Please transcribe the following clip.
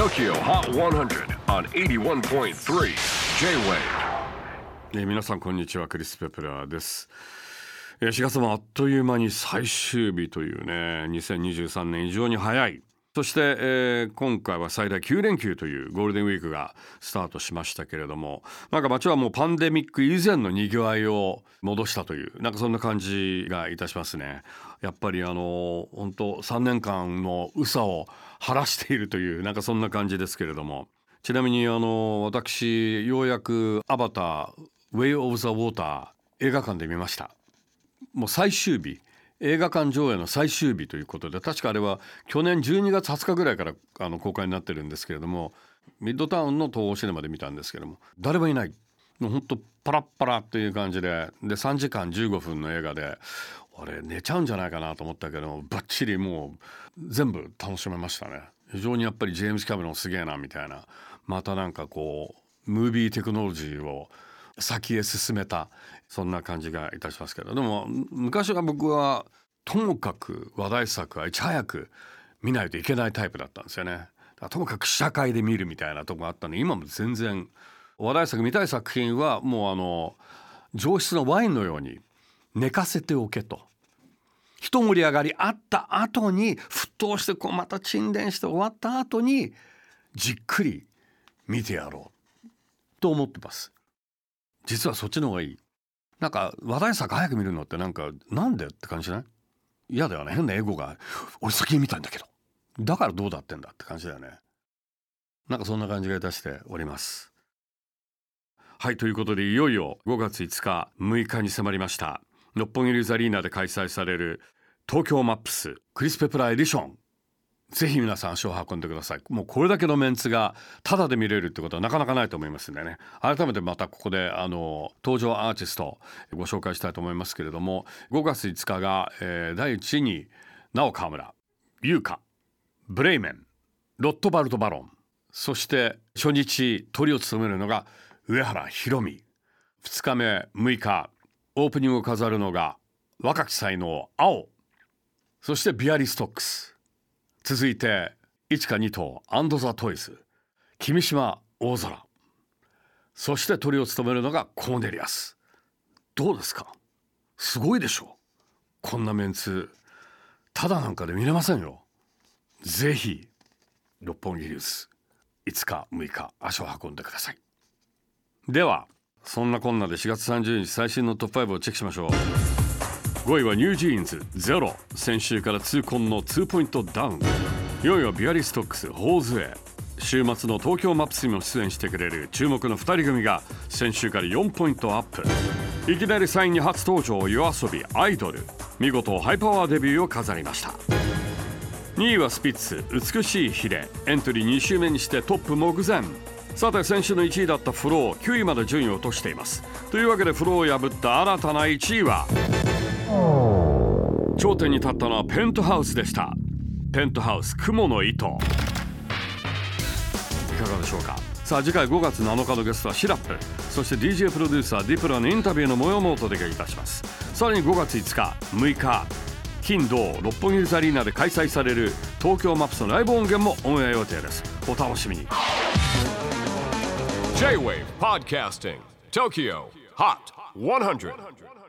TOKYO HOT 100 on 81.3 J-WAVE えー皆さんこんにちはクリス・ペプラーです。えー4月もあっという間に最終日というね2023年非常に早い。そして、えー今回は最大9連休というゴールデンウィークがスタートしましたけれどもなんか街はもうパンデミック以前の賑わいを戻したというなんかそんな感じがいたしますね。やっぱりあの本当3年間の宇佐を晴らしているというなんかそんな感じですけれども。ちなみにあの私ようやく「アバター Way of the Water」映画館で見ました。もう最終日。映画館上映の最終日ということで確かあれは去年12月20日ぐらいからあの公開になってるんですけれどもミッドタウンの東宝シネマで見たんですけども誰もいない。もうほんとパラッパラっていう感じでで3時間15分の映画で俺寝ちゃうんじゃないかなと思ったけどバッチリもう全部楽しめましたね。非常にやっぱりジェームズ・キャメロンすげえなみたいな。またなんかこうムービーテクノロジーを先へ進めたそんな感じがいたしますけどでも昔は僕はともかく話題作はいち早く見ないといけないタイプだったんですよね。ともかく試写会で見るみたいなとこがあったので今も全然話題作見たい作品はもうあの上質のワインのように寝かせておけと。一盛り上がりあった後に沸騰してこうまた沈殿して終わった後にじっくり見てやろうと思ってます。実はそっちの方がいい。なんか話題作早く見るのってなんかなんでって感じしない？嫌だよね。変なエゴが。俺先に見たんだけど。だからどうだってんだって感じだよね。なんかそんな感じがいたしております。はいということでいよいよ5月5日6日に迫りました。六本木リューザリーナで開催される東京マップスクリス・ペプラエディション。ぜひ皆さん足を運んでください。もうこれだけのメンツがタダで見れるってことはなかなかないと思いますんでね。改めてまたここであの登場アーティストご紹介したいと思いますけれども5月5日が、えー第1位に直川村優香ブレイメンロットバルト・バロンそして初日トリを務めるのが上原ひろみ。2日目6日オープニングを飾るのが若き才能青。そしてビアリストックス。続いて1か2頭アンド・ザ・トイズ君島大空。そして鳥を務めるのがコーネリアス。どうですか？すごいでしょこんなメンツただなんかで見れませんよ。ぜひ六本木ヒルズ5日6日足を運んでください。ではそんなこんなで4月30日最新のトップ5をチェックしましょう。5位はニュージーンズゼロ。先週から痛恨の2ポイントダウン。4位はビアリストックスホーズウェイ週末の東京マップスにも出演してくれる注目の2人組が先週から4ポイントアップ。いきなり3位に初登場夜遊びアイドル。見事ハイパワーデビューを飾りました。2位はスピッツ美しいヒレ。エントリー2週目にしてトップ目前。さて先週の1位だったフロー9位まで順位を落としています。というわけでフローを破った新たな1位は頂点に立ったのはペントハウスでした。ペントハウス雲の糸。いかがでしょうか。さあ次回5月7日のゲストはシラップ。そして DJ プロデューサーディプラのインタビューの模様もお届けいたします。さらに5月5日6日金土六本木ヒルズアリーナで開催される東京マップスのライブ音源もオンエア予定です。お楽しみに。J-WAVE PODCASTING TOKYO HOT 100